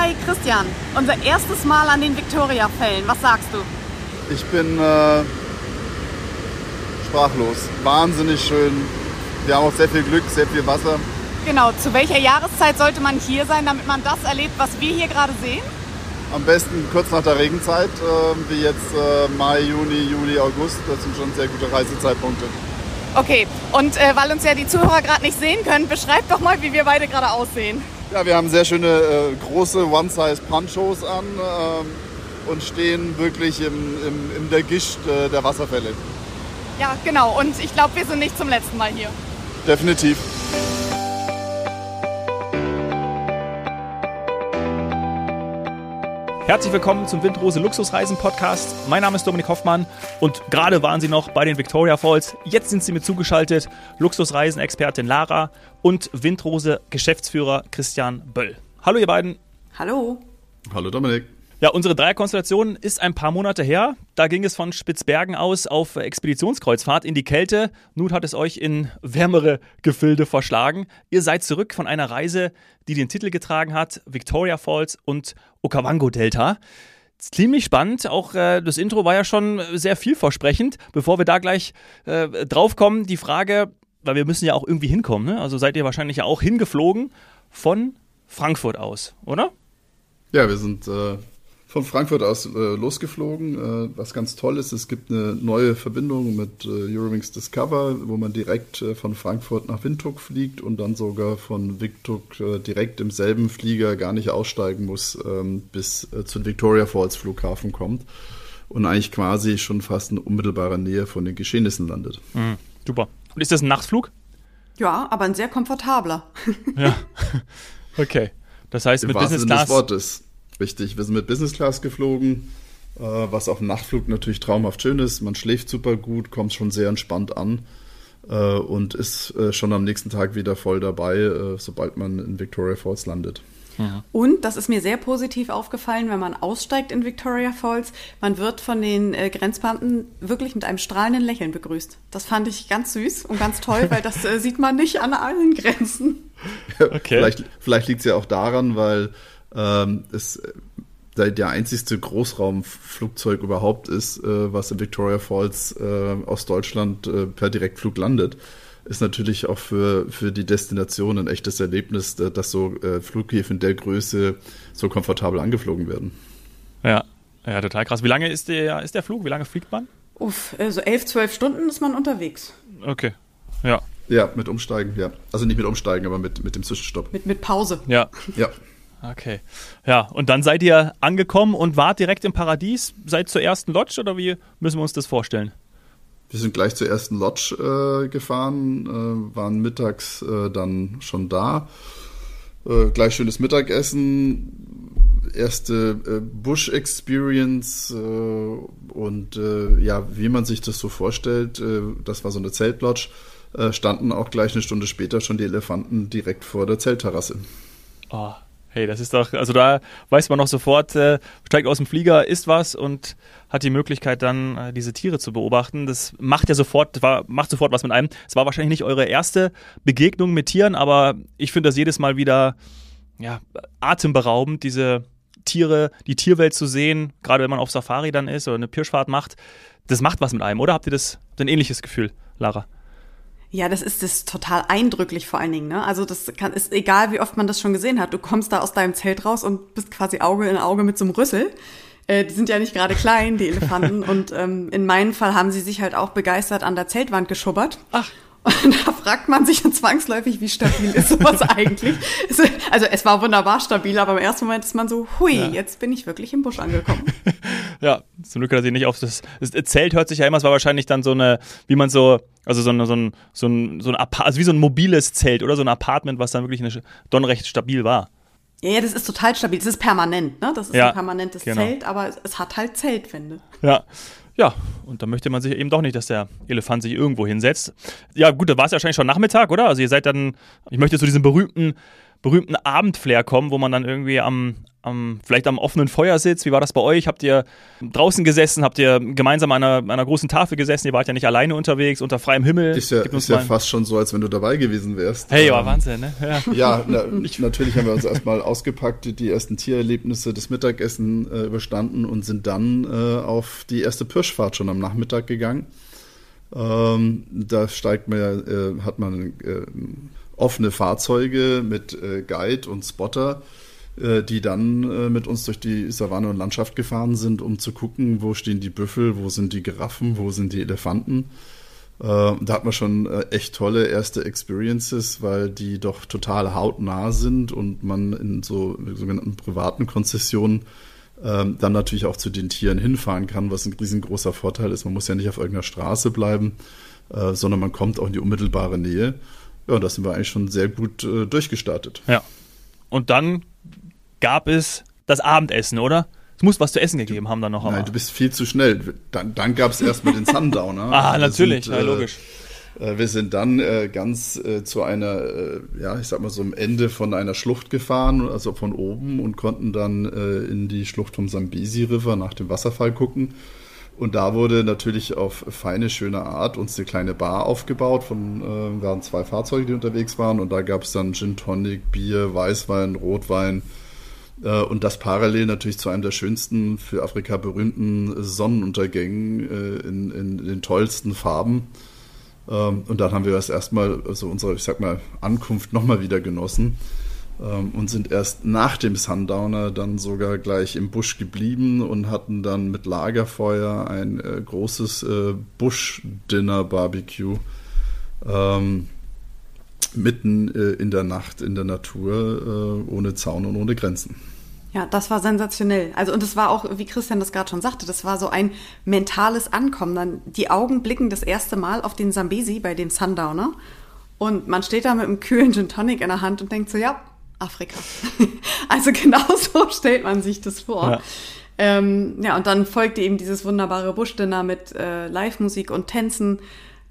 Hi Christian, unser erstes Mal an den Victoria-Fällen. Was sagst du? Ich bin äh, sprachlos. Wahnsinnig schön. Wir haben auch sehr viel Glück, sehr viel Wasser. Genau, zu welcher Jahreszeit sollte man hier sein, damit man das erlebt, was wir hier gerade sehen? Am besten kurz nach der Regenzeit, äh, wie jetzt äh, Mai, Juni, Juli, August. Das sind schon sehr gute Reisezeitpunkte. Okay, und äh, weil uns ja die Zuhörer gerade nicht sehen können, beschreib doch mal, wie wir beide gerade aussehen. Ja, wir haben sehr schöne äh, große One-Size-Ponchos an ähm, und stehen wirklich im, im, in der Gischt äh, der Wasserfälle. Ja, genau. Und ich glaube, wir sind nicht zum letzten Mal hier. Definitiv. Herzlich willkommen zum Windrose Luxusreisen Podcast. Mein Name ist Dominik Hoffmann und gerade waren Sie noch bei den Victoria Falls. Jetzt sind Sie mir zugeschaltet. Luxusreisen-Expertin Lara und Windrose Geschäftsführer Christian Böll. Hallo ihr beiden. Hallo. Hallo Dominik. Ja, unsere Dreierkonstellation ist ein paar Monate her. Da ging es von Spitzbergen aus auf Expeditionskreuzfahrt in die Kälte. Nun hat es euch in wärmere Gefilde verschlagen. Ihr seid zurück von einer Reise, die den Titel getragen hat: Victoria Falls und Okavango Delta. Ziemlich spannend. Auch äh, das Intro war ja schon sehr vielversprechend. Bevor wir da gleich äh, drauf kommen, die Frage, weil wir müssen ja auch irgendwie hinkommen. Ne? Also seid ihr wahrscheinlich ja auch hingeflogen von Frankfurt aus, oder? Ja, wir sind äh, von Frankfurt aus äh, losgeflogen. Äh, was ganz toll ist, es gibt eine neue Verbindung mit äh, Eurowings Discover, wo man direkt äh, von Frankfurt nach Windhoek fliegt und dann sogar von Windhoek äh, direkt im selben Flieger gar nicht aussteigen muss, ähm, bis äh, zu Victoria Falls Flughafen kommt und eigentlich quasi schon fast in unmittelbarer Nähe von den Geschehnissen landet. Mhm, super. Und ist das ein Nachtflug? Ja, aber ein sehr komfortabler. ja. Okay. Das heißt, Im mit wahrsten Business Sinne des Class. Wortes. Richtig, wir sind mit Business Class geflogen, äh, was auf dem Nachtflug natürlich traumhaft schön ist. Man schläft super gut, kommt schon sehr entspannt an äh, und ist äh, schon am nächsten Tag wieder voll dabei, äh, sobald man in Victoria Falls landet. Und das ist mir sehr positiv aufgefallen, wenn man aussteigt in Victoria Falls, man wird von den äh, Grenzbeamten wirklich mit einem strahlenden Lächeln begrüßt. Das fand ich ganz süß und ganz toll, weil das äh, sieht man nicht an allen Grenzen. Okay. Vielleicht, vielleicht liegt es ja auch daran, weil ähm, es äh, der, einzigste Großraumflugzeug überhaupt ist, äh, was in Victoria Falls äh, aus Deutschland äh, per Direktflug landet. Ist natürlich auch für, für die Destination ein echtes Erlebnis, äh, dass so äh, Flughäfen der Größe so komfortabel angeflogen werden. Ja. ja, total krass. Wie lange ist der, ist der Flug? Wie lange fliegt man? Uff, so elf, zwölf Stunden ist man unterwegs. Okay. Ja. Ja, mit Umsteigen, ja. Also nicht mit Umsteigen, aber mit, mit dem Zwischenstopp. Mit, mit Pause. Ja. Ja. Okay. Ja, und dann seid ihr angekommen und wart direkt im Paradies? Seid zur ersten Lodge oder wie müssen wir uns das vorstellen? Wir sind gleich zur ersten Lodge äh, gefahren, äh, waren mittags äh, dann schon da. Äh, gleich schönes Mittagessen, erste äh, Bush-Experience äh, und ja, wie man sich das so vorstellt, das war so eine Zeltlodge, standen auch gleich eine Stunde später schon die Elefanten direkt vor der Zeltterrasse. Oh, hey, das ist doch, also da weiß man noch sofort, äh, steigt aus dem Flieger, isst was und hat die Möglichkeit dann äh, diese Tiere zu beobachten. Das macht ja sofort, war, macht sofort was mit einem. Es war wahrscheinlich nicht eure erste Begegnung mit Tieren, aber ich finde das jedes Mal wieder ja, atemberaubend, diese Tiere, die Tierwelt zu sehen, gerade wenn man auf Safari dann ist oder eine Pirschfahrt macht. Das macht was mit einem, oder habt ihr das ein ähnliches Gefühl, Lara? Ja, das ist das total eindrücklich vor allen Dingen. Ne? Also das kann, ist egal, wie oft man das schon gesehen hat. Du kommst da aus deinem Zelt raus und bist quasi Auge in Auge mit so einem Rüssel. Äh, die sind ja nicht gerade klein, die Elefanten. und ähm, in meinem Fall haben sie sich halt auch begeistert an der Zeltwand geschubbert. Ach. Und da fragt man sich dann zwangsläufig, wie stabil ist sowas eigentlich? Also es war wunderbar stabil, aber im ersten Moment ist man so, hui, Ja. jetzt bin ich wirklich im Busch angekommen. Ja, zum Glück hat er sich nicht auf das, das Zelt hört sich ja immer, es war wahrscheinlich dann so eine, wie man so, also so, eine, so ein, so ein, so ein also wie so ein mobiles Zelt oder so ein Apartment, was dann wirklich eine, dann recht stabil war. Ja, das ist total stabil. Das ist permanent, ne? Das ist Ja, ein permanentes genau. Zelt, aber es, hat halt Zeltwände. Ja. Ja, und da möchte man sich eben doch nicht, dass der Elefant sich irgendwo hinsetzt. Ja, gut, da war es ja wahrscheinlich schon Nachmittag, oder? Also ihr seid dann, ich möchte zu diesem berühmten, berühmten Abendflair kommen, wo man dann irgendwie am am, vielleicht am offenen Feuersitz? Wie war das bei euch? Habt ihr draußen gesessen? Habt ihr gemeinsam an einer, einer großen Tafel gesessen? Ihr wart ja nicht alleine unterwegs, unter freiem Himmel. Ist ja, ist ja fast schon so, als wenn du dabei gewesen wärst. Hey, war ähm, Wahnsinn, ne? Ja, ja na, natürlich haben wir uns erstmal ausgepackt, die ersten Tiererlebnisse des Mittagessen äh, überstanden und sind dann äh, auf die erste Pirschfahrt schon am Nachmittag gegangen. Ähm, da steigt man, äh, hat man äh, offene Fahrzeuge mit äh, Guide und Spotter die dann äh, mit uns durch die Savanne und Landschaft gefahren sind, um zu gucken, wo stehen die Büffel, wo sind die Giraffen, wo sind die Elefanten. Äh, da hat man schon echt tolle erste Experiences, weil die doch total hautnah sind und man in so sogenannten privaten Konzessionen ähm, dann natürlich auch zu den Tieren hinfahren kann, was ein riesengroßer Vorteil ist. Man muss ja nicht auf irgendeiner Straße bleiben, sondern man kommt auch in die unmittelbare Nähe. Ja, da sind wir eigentlich schon sehr gut durchgestartet. Ja. Und dann gab es das Abendessen, oder? Es muss was zu essen gegeben haben dann noch. Nein, du bist viel zu schnell. Dann, dann gab es erstmal den Sundowner. ah, natürlich, sind, ja, logisch. Äh, wir sind dann äh, ganz äh, zu einer, äh, ja, ich sag mal so am Ende von einer Schlucht gefahren, also von oben und konnten dann äh, in die Schlucht vom Zambesi River nach dem Wasserfall gucken. Und da wurde natürlich auf feine, schöne Art uns eine kleine Bar aufgebaut. Von äh, waren zwei Fahrzeuge, die unterwegs waren. Und da gab es dann Gin Tonic, Bier, Weißwein, Rotwein, äh, und das parallel natürlich zu einem der schönsten für Afrika berühmten Sonnenuntergängen äh, in, in, den tollsten Farben. Ähm, und dann haben wir das erstmal, also unsere, ich sag mal, Ankunft nochmal wieder genossen ähm, und sind erst nach dem Sundowner dann sogar gleich im Busch geblieben und hatten dann mit Lagerfeuer ein äh, großes Busch-Dinner-Barbecue. Ähm, mitten äh, in der Nacht in der Natur, äh, ohne Zaun und ohne Grenzen. Ja, das war sensationell. Also und es war auch, wie Christian das gerade schon sagte, das war so ein mentales Ankommen. Dann die Augen blicken das erste Mal auf den Sambesi bei dem Sundowner und man steht da mit einem kühlen Gin Tonic in der Hand und denkt so, ja, Afrika. also genau so stellt man sich das vor. Ja. Ähm, ja, und dann folgte eben dieses wunderbare Buschdinner mit äh, Live-Musik und Tänzen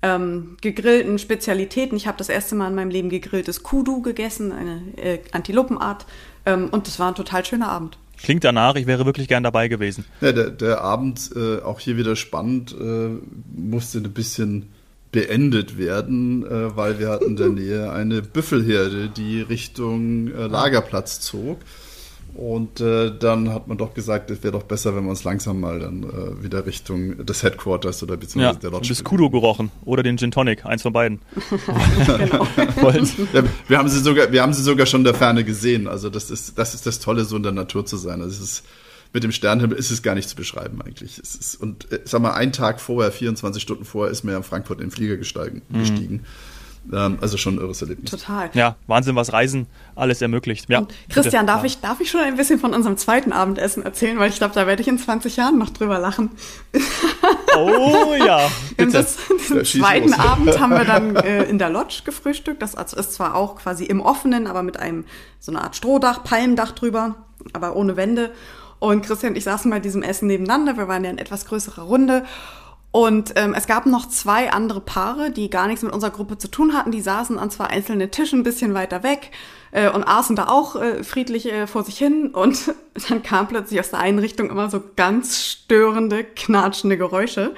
ähm, gegrillten Spezialitäten. Ich habe das erste Mal in meinem Leben gegrilltes Kudu gegessen, eine äh, Antilopenart. Ähm, und das war ein total schöner Abend. Klingt danach, ich wäre wirklich gern dabei gewesen. Ja, der, der Abend, äh, auch hier wieder spannend, äh, musste ein bisschen beendet werden, äh, weil wir hatten in der Nähe eine Büffelherde, die Richtung äh, Lagerplatz zog. Und äh, dann hat man doch gesagt, es wäre doch besser, wenn wir uns langsam mal dann äh, wieder Richtung des Headquarters oder beziehungsweise ja, der Lodge. Du bist Kudo gerochen oder den Gin Tonic, eins von beiden. genau. ja, wir haben sie sogar, wir haben sie sogar schon in der Ferne gesehen. Also das ist, das ist das Tolle, so in der Natur zu sein. Also es ist, mit dem Sternhimmel ist es gar nicht zu beschreiben eigentlich. Es ist, und äh, sag mal, einen Tag vorher, 24 Stunden vorher, ist mir in Frankfurt in den Flieger gestiegen. Mhm. gestiegen. Ähm, also schon ein irres Erlebnis. Total. Ja, Wahnsinn, was Reisen alles ermöglicht. Ja, Und Christian, darf, ja. ich, darf ich schon ein bisschen von unserem zweiten Abendessen erzählen? Weil ich glaube, da werde ich in 20 Jahren noch drüber lachen. Oh ja. Bitte. Das, zweiten Abend haben wir dann äh, in der Lodge gefrühstückt. Das ist zwar auch quasi im Offenen, aber mit einem so eine Art Strohdach, Palmdach drüber, aber ohne Wände. Und Christian und ich saßen bei diesem Essen nebeneinander. Wir waren ja in etwas größerer Runde. Und ähm, es gab noch zwei andere Paare, die gar nichts mit unserer Gruppe zu tun hatten. Die saßen an zwei einzelnen Tischen ein bisschen weiter weg äh, und aßen da auch äh, friedlich äh, vor sich hin. Und dann kam plötzlich aus der einen Richtung immer so ganz störende, knatschende Geräusche.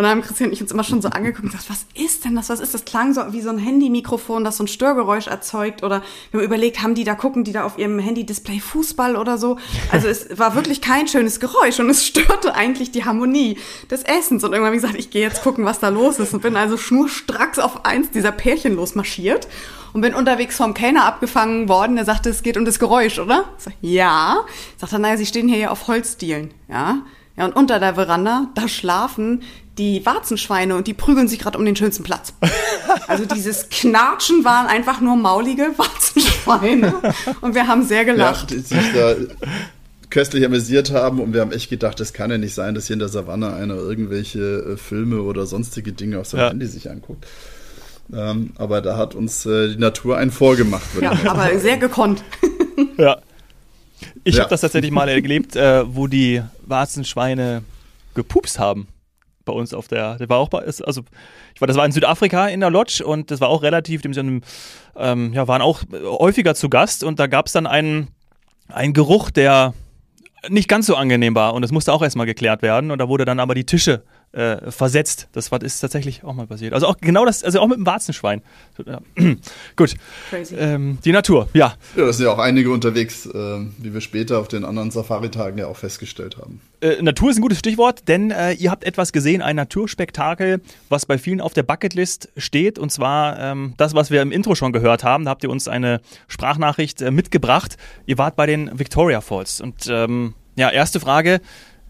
Und dann haben Christian und ich uns immer schon so angeguckt und gesagt, was ist denn das? Was ist das? Klang so wie so ein Handy-Mikrofon, das so ein Störgeräusch erzeugt. Oder wir haben überlegt, haben die da, gucken die da auf ihrem Handy-Display Fußball oder so? Also es war wirklich kein schönes Geräusch und es störte eigentlich die Harmonie des Essens. Und irgendwann habe ich gesagt, ich gehe jetzt gucken, was da los ist. Und bin also schnurstracks auf eins dieser Pärchen losmarschiert und bin unterwegs vom Kellner abgefangen worden. Der sagte, es geht um das Geräusch, oder? Ich sag, ja. Ich sagte, naja, Sie stehen hier ja auf Holzdielen, ja. Ja, und unter der Veranda, da schlafen die Warzenschweine und die prügeln sich gerade um den schönsten Platz. Also dieses Knatschen waren einfach nur maulige Warzenschweine und wir haben sehr gelacht. Ja, die sich da köstlich amüsiert haben und wir haben echt gedacht, das kann ja nicht sein, dass hier in der Savanne einer irgendwelche äh, Filme oder sonstige Dinge auf seinem ja. Handy sich anguckt. Ähm, aber da hat uns äh, die Natur einen vorgemacht. Ja, aber sehr gekonnt. ja. Ich ja. habe das tatsächlich mal erlebt, äh, wo die Warzenschweine gepupst haben bei uns auf der, der war auch bei, also ich war, das war in Südafrika in der Lodge und das war auch relativ, dem ähm, ja, waren auch häufiger zu Gast und da gab es dann einen ein Geruch, der nicht ganz so angenehm war und es musste auch erstmal geklärt werden und da wurde dann aber die Tische äh, versetzt. Das war, ist tatsächlich auch mal passiert. Also auch genau das, also auch mit dem Warzenschwein. Gut. Crazy. Ähm, die Natur, ja. Ja, da sind ja auch einige unterwegs, äh, wie wir später auf den anderen Safari-Tagen ja auch festgestellt haben. Äh, Natur ist ein gutes Stichwort, denn äh, ihr habt etwas gesehen, ein Naturspektakel, was bei vielen auf der Bucketlist steht. Und zwar ähm, das, was wir im Intro schon gehört haben. Da habt ihr uns eine Sprachnachricht äh, mitgebracht. Ihr wart bei den Victoria Falls. Und ähm, ja, erste Frage.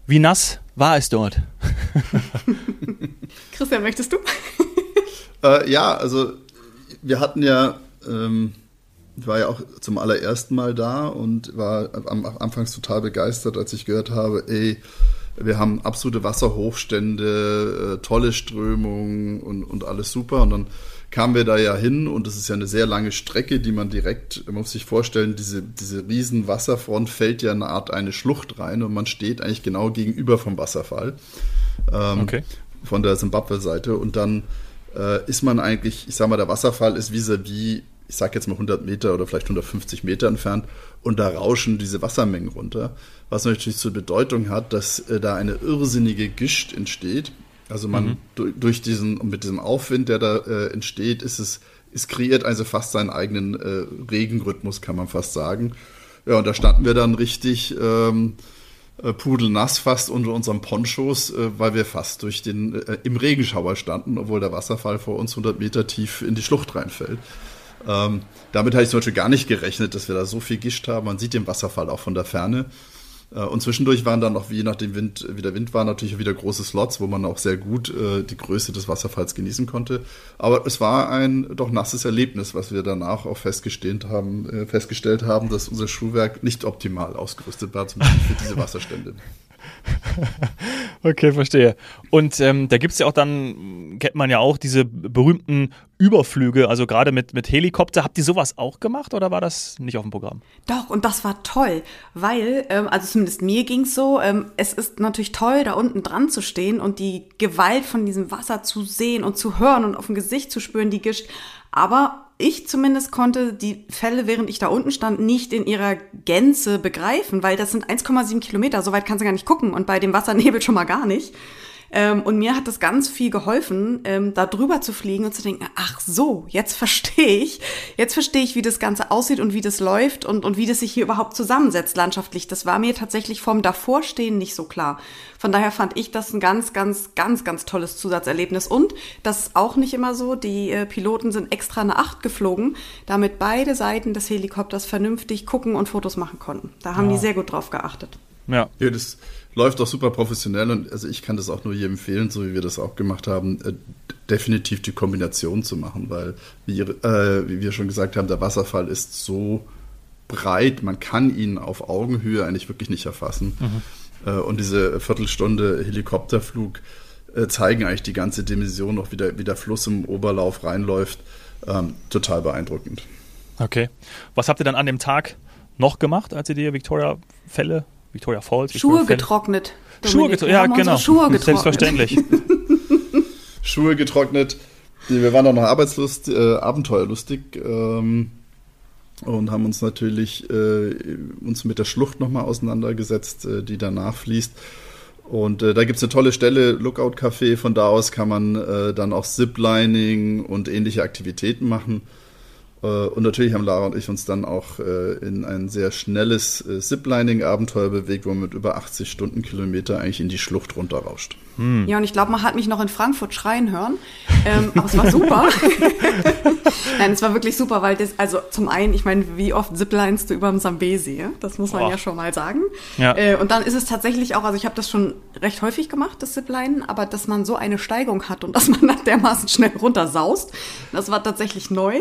Wie nass war es dort? Christian, möchtest du? äh, ja, also wir hatten ja, ähm, ich war ja auch zum allerersten Mal da und war am Anfangs total begeistert, als ich gehört habe, ey, wir haben absolute Wasserhochstände, äh, tolle Strömungen und, und alles super. Und dann kamen wir da ja hin und es ist ja eine sehr lange Strecke, die man direkt, man muss sich vorstellen, diese, diese riesen Wasserfront fällt ja in eine Art eine Schlucht rein und man steht eigentlich genau gegenüber vom Wasserfall. Ähm, okay. Von der Zimbabwe-Seite und dann äh, ist man eigentlich, ich sag mal, der Wasserfall ist vis-à-vis, ich sag jetzt mal 100 Meter oder vielleicht 150 Meter entfernt und da rauschen diese Wassermengen runter, was natürlich zur Bedeutung hat, dass äh, da eine irrsinnige Gischt entsteht also man mhm. durch, durch diesen mit diesem Aufwind, der da äh, entsteht, ist es es kreiert also fast seinen eigenen äh, Regenrhythmus, kann man fast sagen. Ja, und da standen wir dann richtig ähm, äh, pudelnass fast unter unseren Ponchos, äh, weil wir fast durch den äh, im Regenschauer standen, obwohl der Wasserfall vor uns 100 Meter tief in die Schlucht reinfällt. Ähm, damit hatte ich zum Beispiel gar nicht gerechnet, dass wir da so viel Gischt haben. Man sieht den Wasserfall auch von der Ferne. Äh, und zwischendurch waren dann noch, je nachdem Wind, wie der Wind war, natürlich wieder große Slots, wo man auch sehr gut äh, die Größe des Wasserfalls genießen konnte. Aber es war ein doch nasses Erlebnis, was wir danach auch festgestellt haben, äh, festgestellt haben, dass unser Schuhwerk nicht optimal ausgerüstet war, zum Beispiel für diese Wasserstände. okay, verstehe. Und ähm, da gibt es ja auch dann, kennt man ja auch diese berühmten Überflüge, also gerade mit, mit Helikopter. Habt ihr sowas auch gemacht oder war das nicht auf dem Programm? Doch, und das war toll, weil, ähm, also zumindest mir ging es so, ähm, es ist natürlich toll, da unten dran zu stehen und die Gewalt von diesem Wasser zu sehen und zu hören und auf dem Gesicht zu spüren, die Gischt. Aber ich zumindest konnte die Fälle, während ich da unten stand, nicht in ihrer Gänze begreifen, weil das sind 1,7 Kilometer, so weit kannst du gar nicht gucken und bei dem Wassernebel schon mal gar nicht. Ähm, und mir hat das ganz viel geholfen, ähm, da drüber zu fliegen und zu denken, ach so, jetzt verstehe ich, jetzt verstehe ich, wie das Ganze aussieht und wie das läuft und, und wie das sich hier überhaupt zusammensetzt landschaftlich. Das war mir tatsächlich vom Davorstehen nicht so klar. Von daher fand ich das ein ganz, ganz, ganz, ganz tolles Zusatzerlebnis. Und das ist auch nicht immer so. Die äh, Piloten sind extra eine Acht geflogen, damit beide Seiten des Helikopters vernünftig gucken und Fotos machen konnten. Da haben ja. die sehr gut drauf geachtet. Ja. ja das läuft auch super professionell und also ich kann das auch nur jedem empfehlen, so wie wir das auch gemacht haben, äh, definitiv die Kombination zu machen, weil wie, äh, wie wir schon gesagt haben, der Wasserfall ist so breit, man kann ihn auf Augenhöhe eigentlich wirklich nicht erfassen. Mhm. Äh, und diese Viertelstunde Helikopterflug äh, zeigen eigentlich die ganze Dimension noch, wie der, wie der Fluss im Oberlauf reinläuft. Ähm, total beeindruckend. Okay. Was habt ihr dann an dem Tag noch gemacht, als ihr die Victoria-Fälle Victoria Falls. Schuhe Victoria getrocknet. Schuhe getrocknet, ja, genau. Schuhe getrocknet. Selbstverständlich. Schuhe getrocknet. Wir waren auch noch arbeitslust, äh, abenteuerlustig ähm, und haben uns natürlich äh, uns mit der Schlucht nochmal auseinandergesetzt, äh, die danach fließt. Und äh, da gibt es eine tolle Stelle, Lookout Café. Von da aus kann man äh, dann auch Ziplining und ähnliche Aktivitäten machen. Äh, und natürlich haben Lara und ich uns dann auch äh, in ein sehr schnelles äh, Ziplining-Abenteuer bewegt, wo man mit über 80 Stundenkilometer eigentlich in die Schlucht runterrauscht. Hm. Ja, und ich glaube, man hat mich noch in Frankfurt schreien hören. Ähm, aber es war super. Nein, es war wirklich super, weil das, also zum einen, ich meine, wie oft ziplinest du über dem Sambesi? Das muss man oh. ja schon mal sagen. Ja. Äh, und dann ist es tatsächlich auch, also ich habe das schon recht häufig gemacht, das Ziplinen, aber dass man so eine Steigung hat und dass man dann dermaßen schnell runtersaust, das war tatsächlich neu,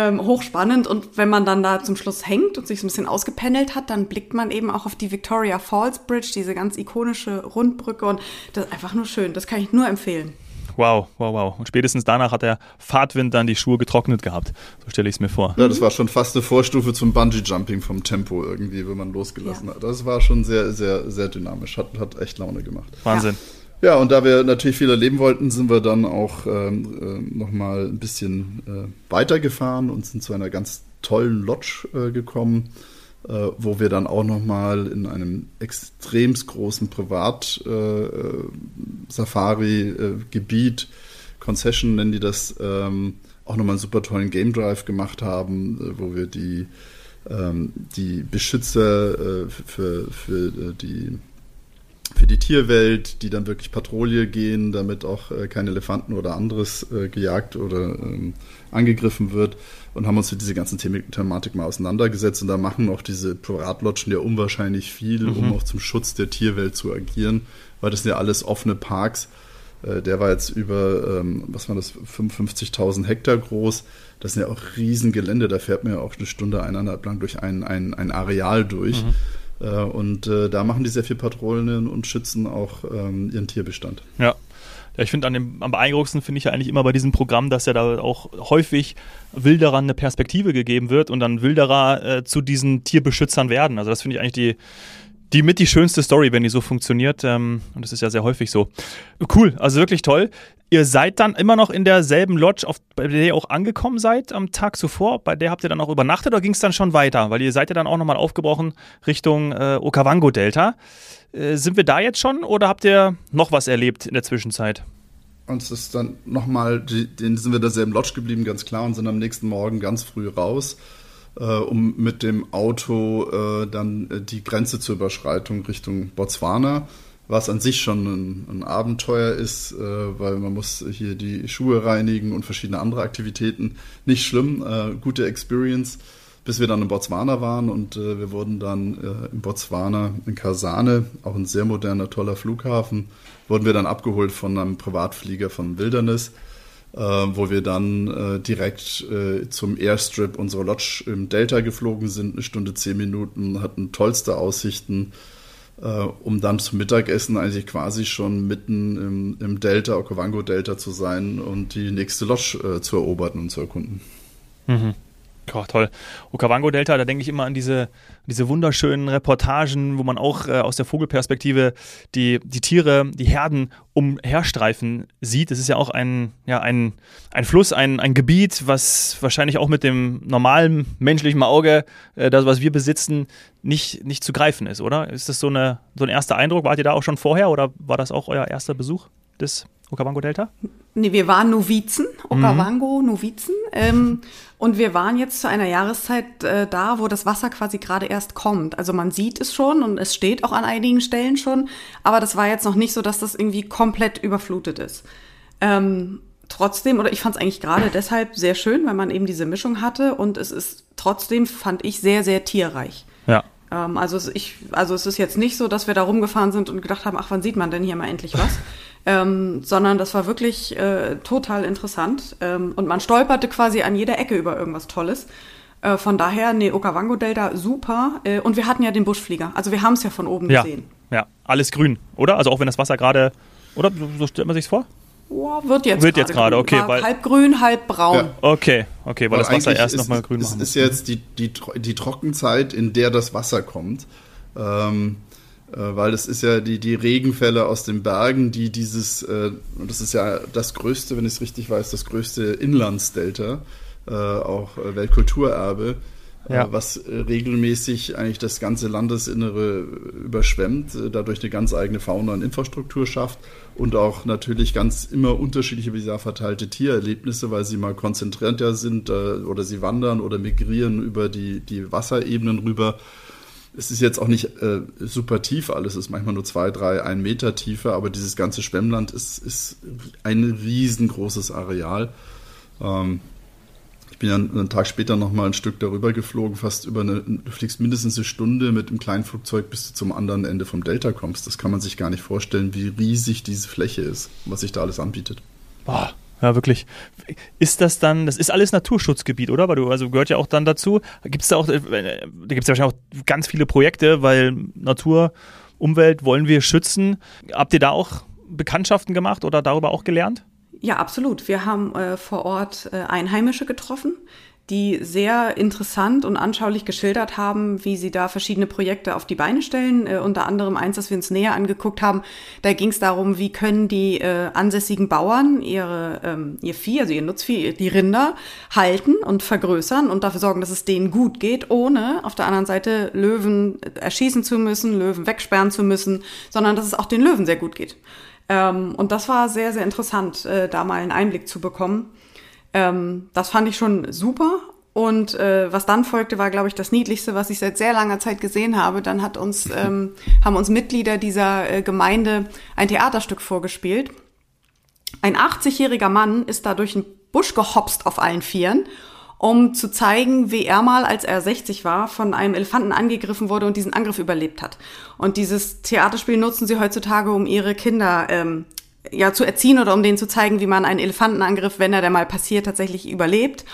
ähm, hochspannend. Und wenn man dann da zum Schluss hängt und sich so ein bisschen ausgependelt hat, dann blickt man eben auch auf die Victoria Falls Bridge, diese ganz ikonische Rundbrücke und das ist einfach nur schön. Das kann ich nur empfehlen. Wow, wow, wow. Und spätestens danach hat der Fahrtwind dann die Schuhe getrocknet gehabt. So stelle ich es mir vor. Ja, das war schon fast eine Vorstufe zum Bungee-Jumping vom Tempo irgendwie, wenn man losgelassen ja. hat. Das war schon sehr, sehr, sehr dynamisch. Hat, hat echt Laune gemacht. Wahnsinn. Ja. Ja und da wir natürlich viel erleben wollten, sind wir dann auch ähm, äh, nochmal ein bisschen äh, weitergefahren und sind zu einer ganz tollen Lodge äh, gekommen äh, wo wir dann auch nochmal in einem extremst großen Privat-Safari-Gebiet, äh, Concession nennen die das, ähm, auch nochmal einen super tollen Game Drive gemacht haben, wo wir die, ähm, die Beschützer für, für die für die Tierwelt, die dann wirklich Patrouille gehen, damit auch äh, kein Elefanten oder anderes äh, gejagt oder ähm, angegriffen wird und haben uns mit dieser ganzen The Thematik mal auseinandergesetzt und da machen auch diese Privatlodgen ja unwahrscheinlich viel, mhm. um auch zum Schutz der Tierwelt zu agieren, weil das sind ja alles offene Parks. Äh, der war jetzt über, ähm, was war das, 55.000 Hektar groß. Das sind ja auch Riesengelände, da fährt man ja auch eine Stunde, eineinhalb lang durch ein, ein, ein Areal durch. Mhm. Äh, und äh, da machen die sehr viel Patrouillen und schützen auch ähm, ihren Tierbestand. Ja. Ja, ich finde am beeindruckendsten finde ich ja eigentlich immer bei diesem Programm, dass ja da auch häufig Wilderern eine Perspektive gegeben wird und dann Wilderer äh, zu diesen Tierbeschützern werden. Also das finde ich eigentlich die, die mit die schönste Story, wenn die so funktioniert. Ähm, und das ist ja sehr häufig so. Cool, also wirklich toll. Ihr seid dann immer noch in derselben Lodge, auf, bei der ihr auch angekommen seid am Tag zuvor. Bei der habt ihr dann auch übernachtet oder ging es dann schon weiter? Weil ihr seid ja dann auch nochmal aufgebrochen Richtung äh, Okavango-Delta. Äh, sind wir da jetzt schon oder habt ihr noch was erlebt in der Zwischenzeit? Uns ist dann nochmal, den sind wir derselben Lodge geblieben, ganz klar, und sind am nächsten Morgen ganz früh raus, um mit dem Auto äh, dann äh, die Grenze zur Überschreitung Richtung Botswana was an sich schon ein, ein Abenteuer ist, äh, weil man muss hier die Schuhe reinigen und verschiedene andere Aktivitäten. Nicht schlimm, äh, gute Experience, bis wir dann in Botswana waren und äh, wir wurden dann äh, in Botswana, in Kasane, auch ein sehr moderner, toller Flughafen, wurden wir dann abgeholt von einem Privatflieger von Wilderness. Äh, wo wir dann äh, direkt äh, zum Airstrip unserer Lodge im Delta geflogen sind, eine Stunde, zehn Minuten, hatten tollste Aussichten, äh, um dann zum Mittagessen eigentlich quasi schon mitten im, im Delta, Okavango-Delta zu sein und die nächste Lodge äh, zu erobern und zu erkunden. Mhm. Oh, toll. Okavango-Delta, da denke ich immer an diese, diese wunderschönen Reportagen, wo man auch äh, aus der Vogelperspektive die, die Tiere, die Herden umherstreifen sieht. Es ist ja auch ein, ja, ein, ein Fluss, ein, ein Gebiet, was wahrscheinlich auch mit dem normalen menschlichen Auge, äh, das, was wir besitzen, nicht, nicht zu greifen ist, oder? Ist das so, eine, so ein erster Eindruck? Wart ihr da auch schon vorher oder war das auch euer erster Besuch des Okavango Delta? Nee, wir waren Novizen, Okavango, mhm. Novizen. Ähm, und wir waren jetzt zu einer Jahreszeit äh, da, wo das Wasser quasi gerade erst kommt. Also man sieht es schon und es steht auch an einigen Stellen schon. Aber das war jetzt noch nicht so, dass das irgendwie komplett überflutet ist. Ähm, trotzdem, oder ich fand es eigentlich gerade deshalb sehr schön, weil man eben diese Mischung hatte. Und es ist trotzdem, fand ich, sehr, sehr tierreich. Ja. Ähm, also, ich, also es ist jetzt nicht so, dass wir da rumgefahren sind und gedacht haben, ach, wann sieht man denn hier mal endlich was? Ähm, sondern das war wirklich äh, total interessant. Ähm, und man stolperte quasi an jeder Ecke über irgendwas Tolles. Äh, von daher, nee, Okavango-Delta, super. Äh, und wir hatten ja den Buschflieger. Also wir haben es ja von oben ja, gesehen. Ja, alles grün, oder? Also auch wenn das Wasser gerade, oder? So stellt man sich's vor? Oh, wird jetzt wird jetzt gerade, okay. Weil, halb grün, halb braun. Ja. Okay, okay, weil, weil das Wasser erst nochmal grün machen Es ist jetzt die, die, die Trockenzeit, in der das Wasser kommt. Ähm, äh, weil es ist ja die, die Regenfälle aus den Bergen, die dieses, äh, und das ist ja das größte, wenn ich es richtig weiß, das größte Inlandsdelta, äh, auch äh, Weltkulturerbe, äh, ja. was äh, regelmäßig eigentlich das ganze Landesinnere überschwemmt, dadurch eine ganz eigene Fauna und Infrastruktur schafft und auch natürlich ganz immer unterschiedliche, wie gesagt, verteilte Tiererlebnisse, weil sie mal konzentrierter sind oder sie wandern oder migrieren über die, die Wasserebenen rüber es ist jetzt auch nicht äh, super tief alles, es ist manchmal nur zwei, drei, ein Meter Tiefe, aber dieses ganze Schwemmland ist, ist ein riesengroßes Areal. Ähm, ich bin ja einen Tag später nochmal ein Stück darüber geflogen, fast über eine, du fliegst mindestens eine Stunde mit einem kleinen Flugzeug, bis du zum anderen Ende vom Delta kommst. Das kann man sich gar nicht vorstellen, wie riesig diese Fläche ist, was sich da alles anbietet. Boah, ja, wirklich. Ist das dann, das ist alles Naturschutzgebiet, oder? Weil du, also gehört ja auch dann dazu. Gibt es da auch, äh, da gibt es ja wahrscheinlich auch ganz viele Projekte, weil Natur, Umwelt wollen wir schützen. Habt ihr da auch Bekanntschaften gemacht oder darüber auch gelernt? Ja, absolut. Wir haben äh, vor Ort äh, Einheimische getroffen, die sehr interessant und anschaulich geschildert haben, wie sie da verschiedene Projekte auf die Beine stellen. Äh, unter anderem eins, das wir uns näher angeguckt haben. Da ging es darum, wie können die äh, ansässigen Bauern ihre, ähm, ihr Vieh, also ihr Nutzvieh, die Rinder halten und vergrößern und dafür sorgen, dass es denen gut geht, ohne auf der anderen Seite Löwen erschießen zu müssen, Löwen wegsperren zu müssen, sondern dass es auch den Löwen sehr gut geht. Ähm, und das war sehr, sehr interessant, äh, da mal einen Einblick zu bekommen. Ähm, das fand ich schon super. Und äh, was dann folgte, war, glaube ich, das Niedlichste, was ich seit sehr langer Zeit gesehen habe. Dann hat uns, ähm, haben uns Mitglieder dieser äh, Gemeinde ein Theaterstück vorgespielt. Ein 80-jähriger Mann ist da durch den Busch gehopst auf allen Vieren, um zu zeigen, wie er mal, als er 60 war, von einem Elefanten angegriffen wurde und diesen Angriff überlebt hat. Und dieses Theaterspiel nutzen sie heutzutage, um ihre Kinder ähm, ja zu erziehen oder um denen zu zeigen, wie man einen Elefantenangriff, wenn er denn mal passiert, tatsächlich überlebt.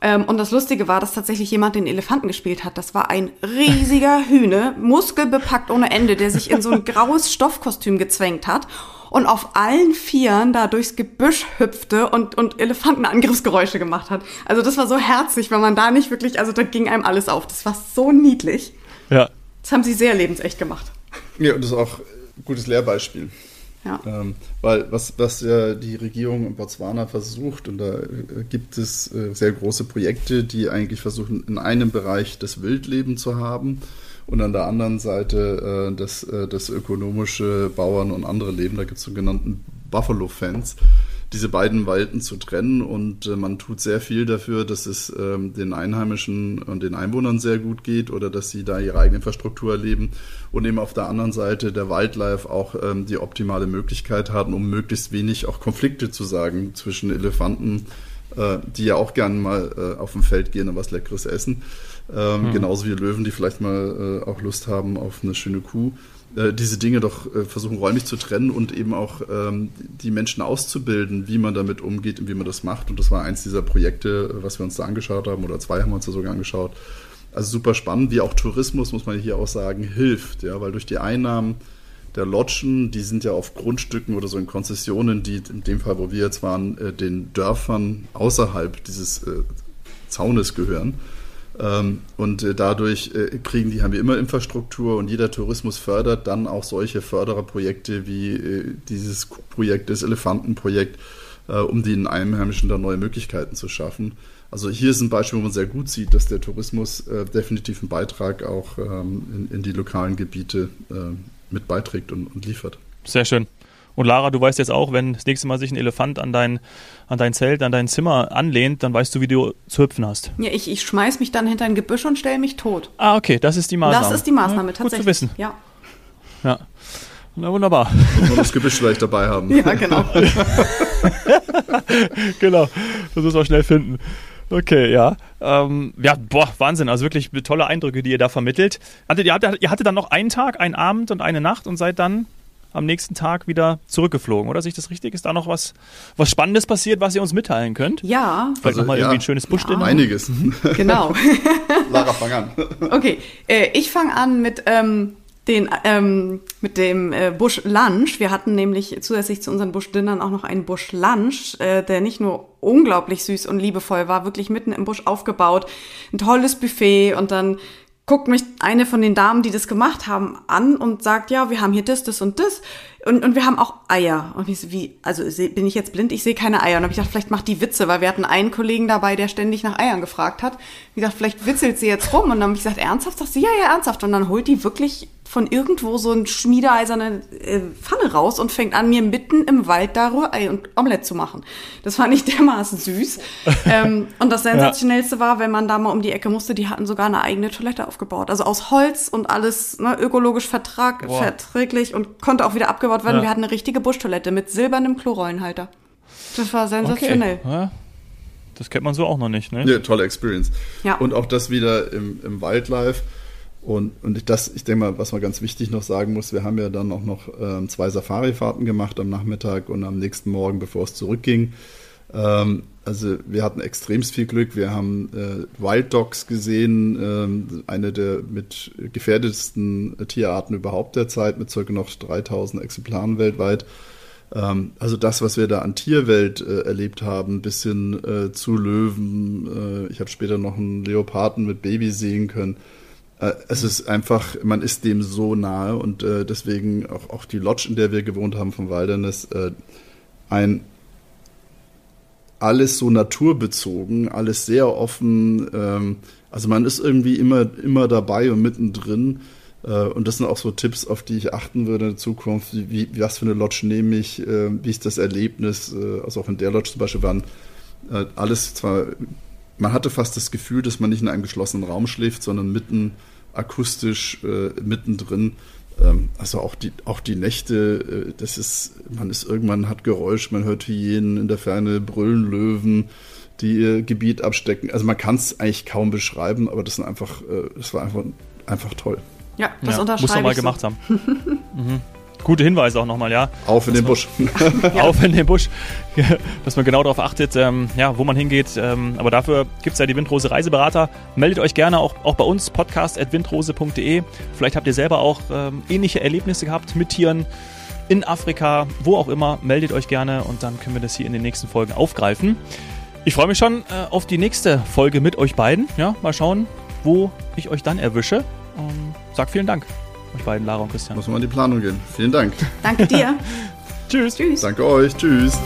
Ähm, und das Lustige war, dass tatsächlich jemand den Elefanten gespielt hat. Das war ein riesiger Hühne, muskelbepackt ohne Ende, der sich in so ein graues Stoffkostüm gezwängt hat und auf allen Vieren da durchs Gebüsch hüpfte und, und Elefantenangriffsgeräusche gemacht hat. Also das war so herzig, weil man da nicht wirklich, also da ging einem alles auf. Das war so niedlich. Ja. Das haben sie sehr lebensecht gemacht. Ja, und das ist auch ein gutes Lehrbeispiel. Ja. Ähm, weil was, was ja die Regierung in Botswana versucht, und da äh, gibt es äh, sehr große Projekte, die eigentlich versuchen, in einem Bereich das Wildleben zu haben und an der anderen Seite äh, das, äh, das ökonomische Bauern und andere Leben. Da gibt es sogenannten Buffalo-Fans diese beiden Welten zu trennen. Und äh, man tut sehr viel dafür, dass es ähm, den Einheimischen und den Einwohnern sehr gut geht oder dass sie da ihre eigene Infrastruktur erleben und eben auf der anderen Seite der Wildlife auch ähm, die optimale Möglichkeit haben, um möglichst wenig auch Konflikte zu sagen zwischen Elefanten, äh, die ja auch gerne mal äh, auf dem Feld gehen und was Leckeres essen, ähm, hm. genauso wie Löwen, die vielleicht mal äh, auch Lust haben auf eine schöne Kuh diese Dinge doch äh, versuchen räumlich zu trennen und eben auch ähm, die Menschen auszubilden, wie man damit umgeht und wie man das macht. Und das war eins dieser Projekte, was wir uns da angeschaut haben, oder zwei haben wir uns da sogar angeschaut. Also super spannend, wie auch Tourismus, muss man hier auch sagen, hilft, ja, weil durch die Einnahmen der Lodgen, die sind ja auf Grundstücken oder so in Konzessionen, die in dem Fall, wo wir jetzt waren, äh, den Dörfern außerhalb dieses äh, Zaunes gehören. Ähm, und äh, dadurch äh, kriegen die, haben wir immer Infrastruktur und jeder Tourismus fördert dann auch solche Fördererprojekte wie äh, dieses Projekt, das Elefantenprojekt, um den Einheimischen da neue Möglichkeiten zu schaffen. Also hier ist ein Beispiel, wo man sehr gut sieht, dass der Tourismus definitiv einen Beitrag auch ähm, in, die lokalen Gebiete mit beiträgt und liefert. Sehr schön. Und Lara, du weißt jetzt auch, wenn das nächste Mal sich ein Elefant an dein, an dein Zelt, an dein Zimmer anlehnt, dann weißt du, wie du zu hüpfen hast. Ja, ich, ich schmeiß mich dann hinter ein Gebüsch und stelle mich tot. Ah, okay, das ist die Maßnahme. Das ist die Maßnahme, ja, tatsächlich. Gut zu wissen. Ja. Ja. Na wunderbar. Man das Gebüsch vielleicht dabei haben. Ja, genau. genau, das muss man schnell finden. Okay, ja. Ähm, ja, boah, Wahnsinn. Also wirklich tolle Eindrücke, die ihr da vermittelt. Hattet, ihr, hattet, ihr hattet dann noch einen Tag, einen Abend und eine Nacht und seid dann am nächsten Tag wieder zurückgeflogen, oder? Sehe ich das richtig? Ist da noch was, was Spannendes passiert, was ihr uns mitteilen könnt? Ja. Vielleicht also, nochmal ja. irgendwie ein schönes Buschdinner? Ja. Einiges. Genau. Lara, fang an. Okay, äh, ich fange an mit, ähm, den, ähm, mit dem äh, Busch Lunch. Wir hatten nämlich zusätzlich zu unseren Buschdinnern auch noch einen Busch Lunch, äh, der nicht nur unglaublich süß und liebevoll war, wirklich mitten im Busch aufgebaut. Ein tolles Buffet und dann guckt mich eine von den Damen, die das gemacht haben, an und sagt, ja, wir haben hier das, das und das. Und, und wir haben auch Eier. Und ich so, wie, also bin ich jetzt blind? Ich sehe keine Eier. Und habe ich gedacht, vielleicht macht die Witze, weil wir hatten einen Kollegen dabei, der ständig nach Eiern gefragt hat. Ich dachte, vielleicht witzelt sie jetzt rum. Und dann habe ich gesagt, ernsthaft? Sagt sie, ja, ja, ernsthaft. Und dann holt die wirklich von irgendwo so ein schmiedeeiserne äh, Pfanne raus und fängt an, mir mitten im Wald da Rührei und Omelette zu machen. Das fand ich dermaßen süß. ähm, und das Sensationellste war, wenn man da mal um die Ecke musste, die hatten sogar eine eigene Toilette aufgebaut. Also aus Holz und alles ne, ökologisch vertrag, verträglich und konnte auch wieder abgebaut werden. Ja. Wir hatten eine richtige Buschtoilette mit silbernem Klorollenhalter. Das war sensationell. Okay. Ja. Das kennt man so auch noch nicht, ne? Ja, tolle Experience. Ja. Und auch das wieder im, im Wildlife und, und das, ich denke mal, was man ganz wichtig noch sagen muss, wir haben ja dann auch noch ähm, zwei Safari-Fahrten gemacht am Nachmittag und am nächsten Morgen, bevor es zurückging. Ähm, also wir hatten extremst viel Glück. Wir haben äh, Wild Dogs gesehen, ähm, eine der mit gefährdetsten Tierarten überhaupt derzeit, mit circa noch 3000 Exemplaren weltweit. Ähm, also das, was wir da an Tierwelt äh, erlebt haben, bis hin äh, zu Löwen. Äh, ich habe später noch einen Leoparden mit Baby sehen können. Äh, es ist einfach, man ist dem so nahe und äh, deswegen auch, auch die Lodge, in der wir gewohnt haben vom Wilderness, ein alles so naturbezogen, alles sehr offen. Ähm, also man ist irgendwie immer, immer dabei und mittendrin. Äh, und das sind auch so Tipps, auf die ich achten würde in Zukunft. Wie, wie was für eine Lodge nehme ich? Äh, wie ist das Erlebnis? Äh, also auch in der Lodge zum Beispiel waren äh, alles zwar, man hatte fast das Gefühl, dass man nicht in einem geschlossenen Raum schläft, sondern mitten akustisch äh, mittendrin. Ähm, also auch die, auch die Nächte, äh, das ist, man ist irgendwann hat Geräusch, man hört Hyänen in der Ferne brüllen, Löwen, die ihr Gebiet abstecken. Also man kann es eigentlich kaum beschreiben, aber das sind einfach, äh, das war einfach, einfach toll. Ja, das Ja, unterschreibe muss man mal ich so. gemacht haben. mhm. Gute Hinweise auch nochmal, ja. Auf in den Busch. Auf in den Busch, dass man genau darauf achtet, ähm, ja, wo man hingeht. Ähm, aber dafür gibt es ja die Windrose Reiseberater. Meldet euch gerne auch, auch bei uns, podcast.windrose.de. Vielleicht habt ihr selber auch ähm, ähnliche Erlebnisse gehabt mit Tieren in Afrika, wo auch immer. Meldet euch gerne und dann können wir das hier in den nächsten Folgen aufgreifen. Ich freue mich schon äh, auf die nächste Folge mit euch beiden. Ja, mal schauen, wo ich euch dann erwische. Ähm, sag vielen Dank, euch beiden, Lara und Christian. Muss man in die Planung gehen. Vielen Dank. Danke dir. Tschüss. Tschüss. Danke euch. Tschüss.